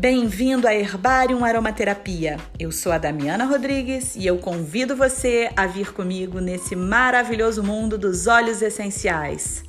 Bem-vindo a Herbarium Aromaterapia. Eu sou a Damiana Rodrigues e eu convido você a vir comigo nesse maravilhoso mundo dos óleos essenciais.